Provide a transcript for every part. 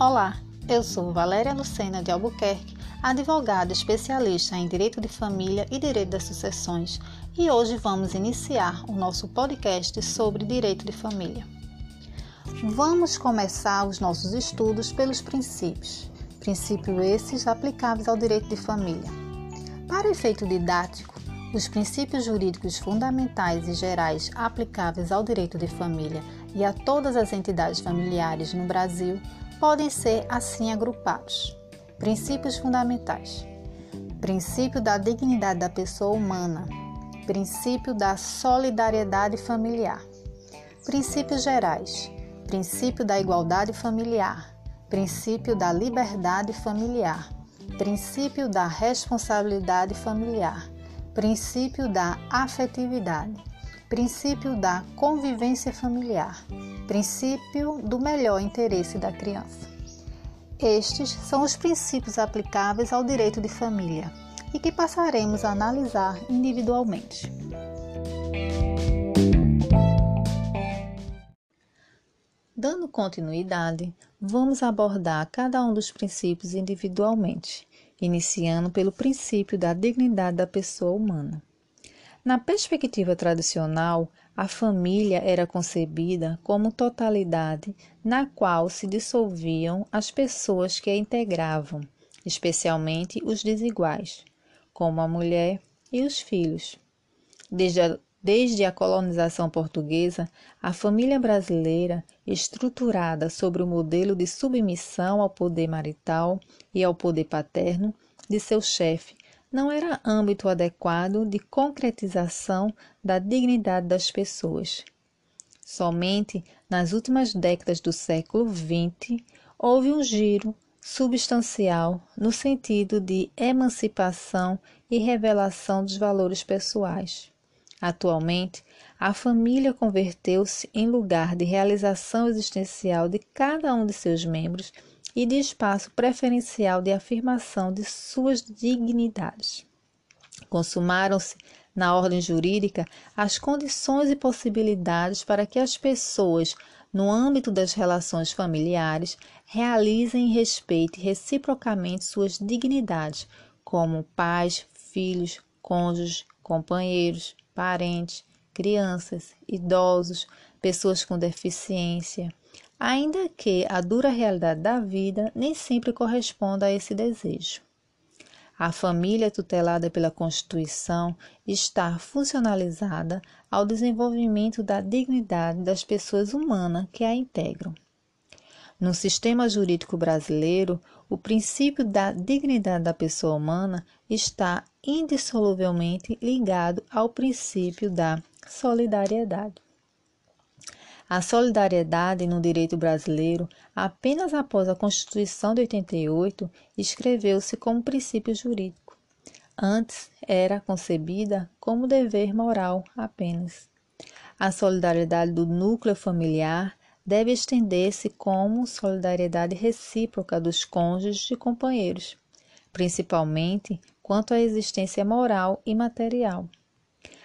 Olá, eu sou Valéria Lucena de Albuquerque, advogada especialista em Direito de Família e Direito das Sucessões, e hoje vamos iniciar o nosso podcast sobre Direito de Família. Vamos começar os nossos estudos pelos princípios, princípios esses aplicáveis ao direito de família. Para efeito didático, os princípios jurídicos fundamentais e gerais aplicáveis ao direito de família e a todas as entidades familiares no Brasil podem ser assim agrupados. Princípios fundamentais: princípio da dignidade da pessoa humana, princípio da solidariedade familiar, princípios gerais: princípio da igualdade familiar, princípio da liberdade familiar, princípio da responsabilidade familiar. Princípio da afetividade, princípio da convivência familiar, princípio do melhor interesse da criança. Estes são os princípios aplicáveis ao direito de família e que passaremos a analisar individualmente. Dando continuidade, vamos abordar cada um dos princípios individualmente iniciando pelo princípio da dignidade da pessoa humana. Na perspectiva tradicional, a família era concebida como totalidade na qual se dissolviam as pessoas que a integravam, especialmente os desiguais, como a mulher e os filhos. Desde a, desde a colonização portuguesa, a família brasileira, estruturada sobre o modelo de submissão ao poder marital e ao poder paterno de seu chefe, não era âmbito adequado de concretização da dignidade das pessoas. Somente nas últimas décadas do século XX houve um giro substancial no sentido de emancipação e revelação dos valores pessoais. Atualmente, a família converteu-se em lugar de realização existencial de cada um de seus membros e de espaço preferencial de afirmação de suas dignidades. Consumaram-se, na ordem jurídica, as condições e possibilidades para que as pessoas, no âmbito das relações familiares, realizem e respeitem reciprocamente suas dignidades, como pais, filhos, cônjuges, companheiros, parentes, crianças, idosos, pessoas com deficiência, ainda que a dura realidade da vida nem sempre corresponda a esse desejo. A família tutelada pela Constituição está funcionalizada ao desenvolvimento da dignidade das pessoas humanas que a integram. No sistema jurídico brasileiro, o princípio da dignidade da pessoa humana está indissoluvelmente ligado ao princípio da solidariedade. A solidariedade no direito brasileiro, apenas após a Constituição de 88, escreveu-se como princípio jurídico. Antes era concebida como dever moral apenas. A solidariedade do núcleo familiar deve estender-se como solidariedade recíproca dos cônjuges e companheiros, principalmente quanto à existência moral e material.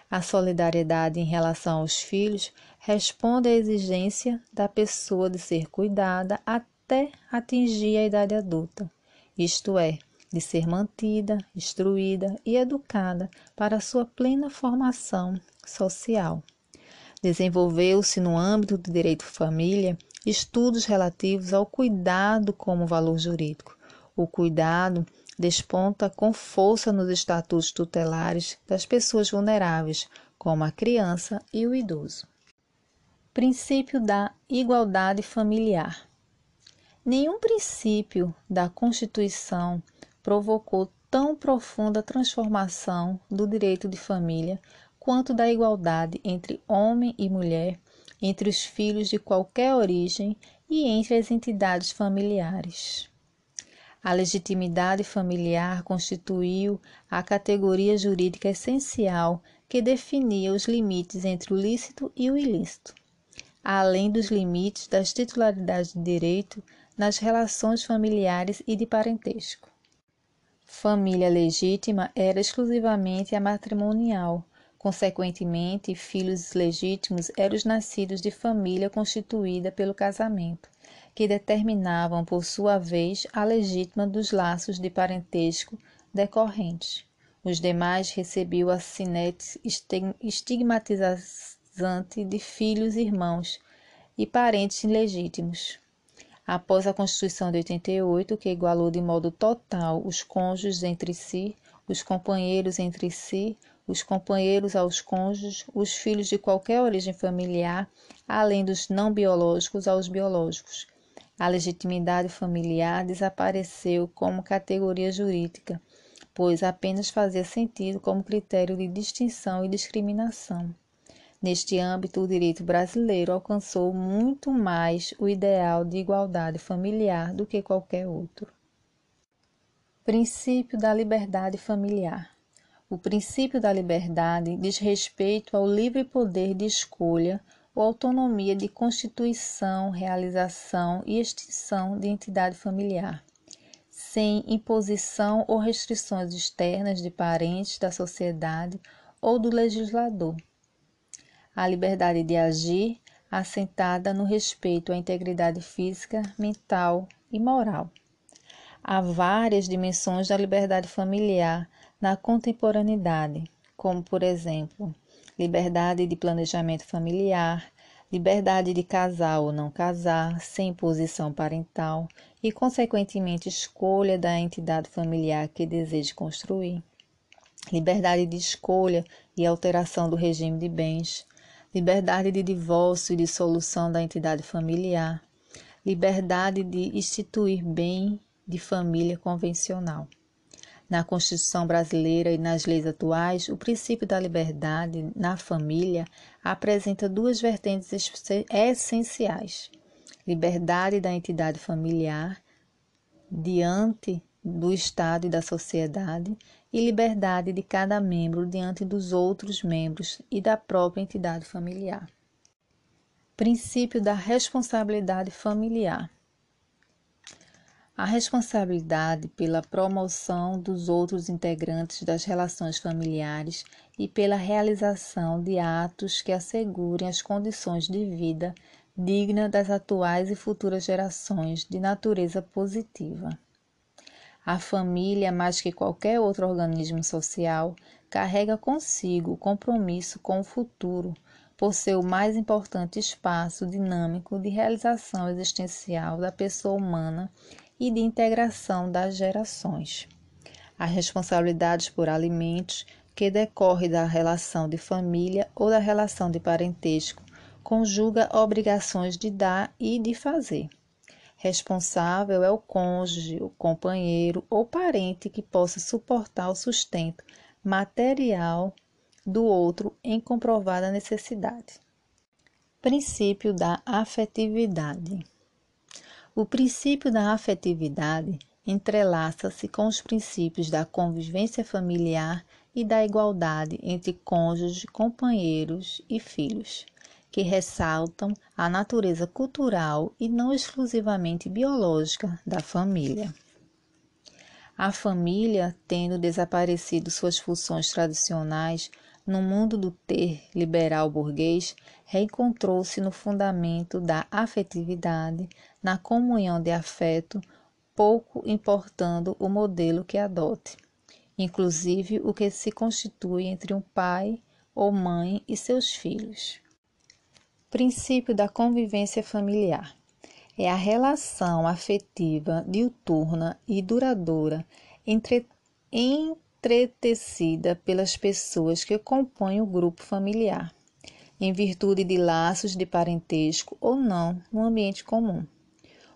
A solidariedade em relação aos filhos responde à exigência da pessoa de ser cuidada até atingir a idade adulta, isto é, de ser mantida, instruída e educada para sua plena formação social. Desenvolveu-se no âmbito do direito família estudos relativos ao cuidado como valor jurídico. O cuidado desponta com força nos estatutos tutelares das pessoas vulneráveis, como a criança e o idoso. Princípio da igualdade familiar. Nenhum princípio da Constituição provocou tão profunda transformação do direito de família quanto da igualdade entre homem e mulher, entre os filhos de qualquer origem e entre as entidades familiares. A legitimidade familiar constituiu a categoria jurídica essencial que definia os limites entre o lícito e o ilícito além dos limites das titularidades de direito nas relações familiares e de parentesco. Família legítima era exclusivamente a matrimonial. Consequentemente, filhos legítimos eram os nascidos de família constituída pelo casamento, que determinavam, por sua vez, a legítima dos laços de parentesco decorrentes. Os demais recebiam a sinete estigmatizante de filhos, irmãos e parentes ilegítimos. Após a Constituição de 88, que igualou de modo total os cônjuges entre si, os companheiros entre si, os companheiros aos cônjuges, os filhos de qualquer origem familiar, além dos não biológicos aos biológicos. A legitimidade familiar desapareceu como categoria jurídica, pois apenas fazia sentido como critério de distinção e discriminação. Neste âmbito, o direito brasileiro alcançou muito mais o ideal de igualdade familiar do que qualquer outro. Princípio da liberdade familiar. O princípio da liberdade diz respeito ao livre poder de escolha ou autonomia de constituição, realização e extinção de entidade familiar, sem imposição ou restrições externas de parentes, da sociedade ou do legislador. A liberdade de agir, assentada no respeito à integridade física, mental e moral. Há várias dimensões da liberdade familiar na contemporaneidade, como, por exemplo, liberdade de planejamento familiar, liberdade de casar ou não casar, sem imposição parental e, consequentemente, escolha da entidade familiar que deseje construir, liberdade de escolha e alteração do regime de bens, liberdade de divórcio e dissolução da entidade familiar, liberdade de instituir bem de família convencional. Na Constituição brasileira e nas leis atuais, o princípio da liberdade na família apresenta duas vertentes essenciais: liberdade da entidade familiar diante do Estado e da sociedade, e liberdade de cada membro diante dos outros membros e da própria entidade familiar. Princípio da responsabilidade familiar. A responsabilidade pela promoção dos outros integrantes das relações familiares e pela realização de atos que assegurem as condições de vida digna das atuais e futuras gerações de natureza positiva. A família, mais que qualquer outro organismo social, carrega consigo o compromisso com o futuro, por ser o mais importante espaço dinâmico de realização existencial da pessoa humana e de integração das gerações. As responsabilidades por alimentos, que decorre da relação de família ou da relação de parentesco, conjuga obrigações de dar e de fazer. Responsável é o cônjuge, o companheiro ou parente que possa suportar o sustento material do outro em comprovada necessidade. Princípio da afetividade. O princípio da afetividade entrelaça-se com os princípios da convivência familiar e da igualdade entre cônjuges, companheiros e filhos, que ressaltam a natureza cultural e não exclusivamente biológica da família. A família, tendo desaparecido suas funções tradicionais, no mundo do ter liberal burguês, reencontrou-se no fundamento da afetividade, na comunhão de afeto, pouco importando o modelo que adote, inclusive o que se constitui entre um pai ou mãe e seus filhos. Princípio da convivência familiar é a relação afetiva diuturna e duradoura entre, entretecida pelas pessoas que compõem o grupo familiar, em virtude de laços de parentesco ou não no ambiente comum.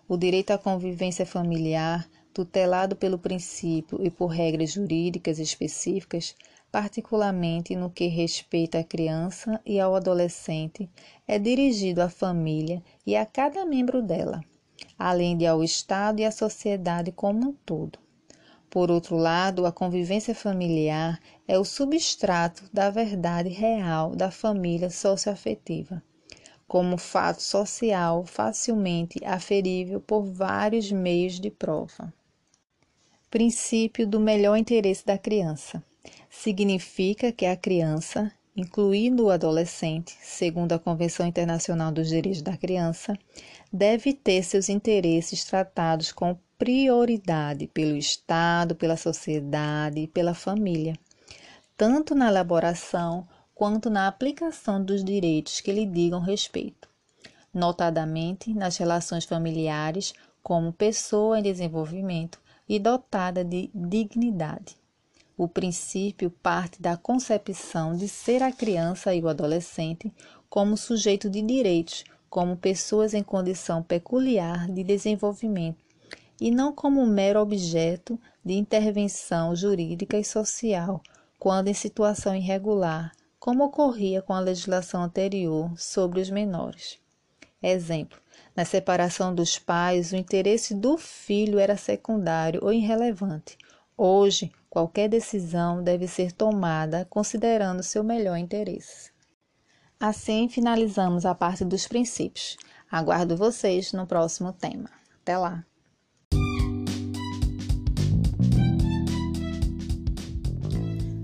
O direito à convivência familiar, tutelado pelo princípio e por regras jurídicas específicas, particularmente no que respeita à criança e ao adolescente, é dirigido à família e a cada membro dela, além de ao Estado e à sociedade como um todo. Por outro lado, a convivência familiar é o substrato da verdade real da família socioafetiva, como fato social facilmente aferível por vários meios de prova. Princípio do melhor interesse da criança significa que a criança, incluindo o adolescente, segundo a Convenção Internacional dos Direitos da Criança, deve ter seus interesses tratados com prioridade pelo Estado, pela sociedade e pela família, tanto na elaboração quanto na aplicação dos direitos que lhe digam respeito, notadamente nas relações familiares como pessoa em desenvolvimento e dotada de dignidade. O princípio parte da concepção de ser a criança e o adolescente como sujeito de direitos, como pessoas em condição peculiar de desenvolvimento, e não como mero objeto de intervenção jurídica e social, quando em situação irregular, como ocorria com a legislação anterior sobre os menores. Exemplo: na separação dos pais, o interesse do filho era secundário ou irrelevante. Hoje, qualquer decisão deve ser tomada considerando seu melhor interesse. Assim, finalizamos a parte dos princípios. Aguardo vocês no próximo tema. Até lá!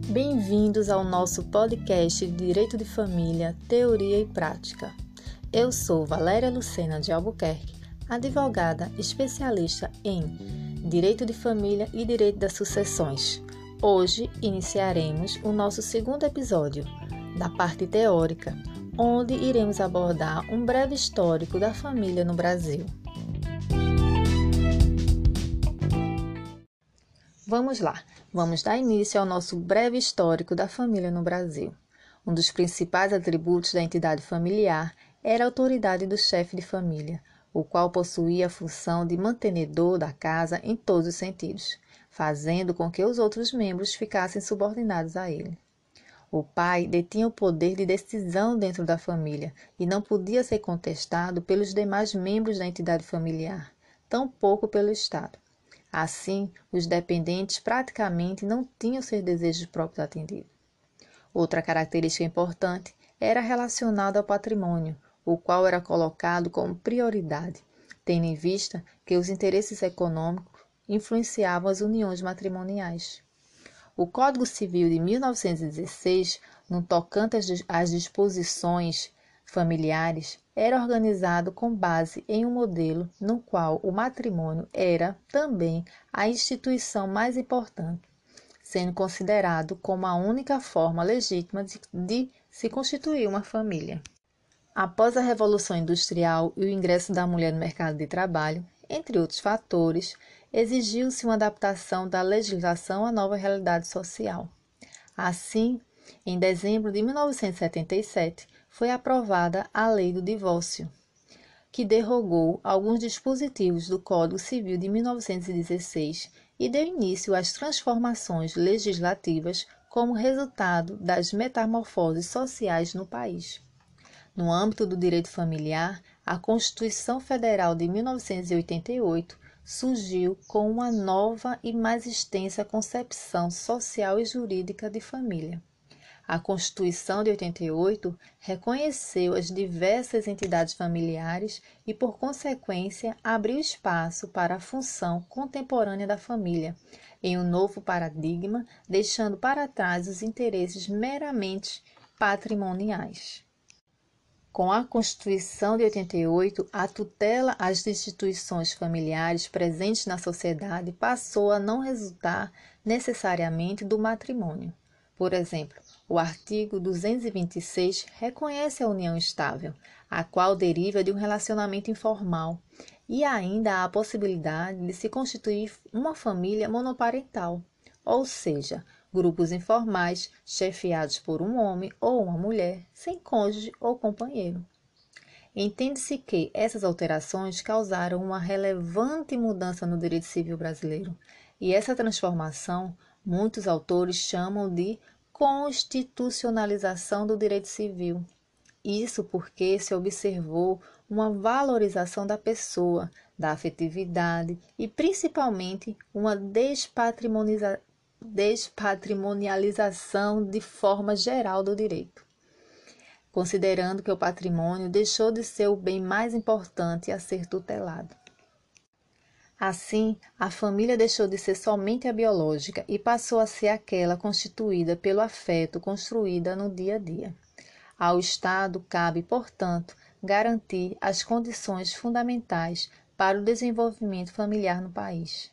Bem-vindos ao nosso podcast de Direito de Família, Teoria e Prática. Eu sou Valéria Lucena de Albuquerque, advogada especialista em Direito de Família e Direito das Sucessões. Hoje iniciaremos o nosso segundo episódio, da parte teórica, onde iremos abordar um breve histórico da família no Brasil. Vamos lá, vamos dar início ao nosso breve histórico da família no Brasil. Um dos principais atributos da entidade familiar era a autoridade do chefe de família, o qual possuía a função de mantenedor da casa em todos os sentidos, fazendo com que os outros membros ficassem subordinados a ele. O pai detinha o poder de decisão dentro da família e não podia ser contestado pelos demais membros da entidade familiar, tampouco pelo Estado. Assim, os dependentes praticamente não tinham seus desejos próprios atendidos. Outra característica importante era relacionada ao patrimônio, o qual era colocado como prioridade, tendo em vista que os interesses econômicos influenciavam as uniões matrimoniais. O Código Civil de 1916, no tocante às disposições familiares, era organizado com base em um modelo no qual o matrimônio era também a instituição mais importante, sendo considerado como a única forma legítima de, de se constituir uma família. Após a Revolução Industrial e o ingresso da mulher no mercado de trabalho, entre outros fatores, exigiu-se uma adaptação da legislação à nova realidade social. Assim, em dezembro de 1977, foi aprovada a Lei do Divórcio, que derrogou alguns dispositivos do Código Civil de 1916 e deu início às transformações legislativas como resultado das metamorfoses sociais no país. No âmbito do direito familiar, a Constituição Federal de 1988 surgiu com uma nova e mais extensa concepção social e jurídica de família. A Constituição de 88 reconheceu as diversas entidades familiares e, por consequência, abriu espaço para a função contemporânea da família, em um novo paradigma, deixando para trás os interesses meramente patrimoniais. Com a Constituição de 88, a tutela às instituições familiares presentes na sociedade passou a não resultar necessariamente do matrimônio. Por exemplo, o artigo 226 reconhece a união estável, a qual deriva de um relacionamento informal, e ainda há a possibilidade de se constituir uma família monoparental, ou seja, grupos informais chefiados por um homem ou uma mulher, sem cônjuge ou companheiro. Entende-se que essas alterações causaram uma relevante mudança no direito civil brasileiro, e essa transformação muitos autores chamam de constitucionalização do direito civil. Isso porque se observou uma valorização da pessoa, da afetividade e principalmente uma despatrimonialização despatrimonialização de forma geral do direito, considerando que o patrimônio deixou de ser o bem mais importante a ser tutelado. Assim, a família deixou de ser somente a biológica e passou a ser aquela constituída pelo afeto construída no dia a dia. Ao Estado cabe, portanto, garantir as condições fundamentais para o desenvolvimento familiar no país.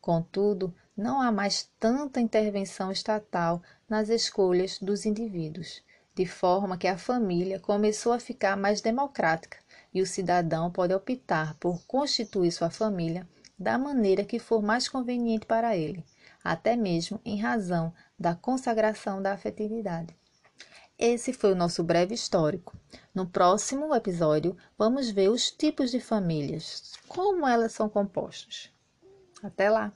Contudo, não há mais tanta intervenção estatal nas escolhas dos indivíduos, de forma que a família começou a ficar mais democrática e o cidadão pode optar por constituir sua família da maneira que for mais conveniente para ele, até mesmo em razão da consagração da afetividade. Esse foi o nosso breve histórico. No próximo episódio, vamos ver os tipos de famílias, como elas são compostas. Até lá!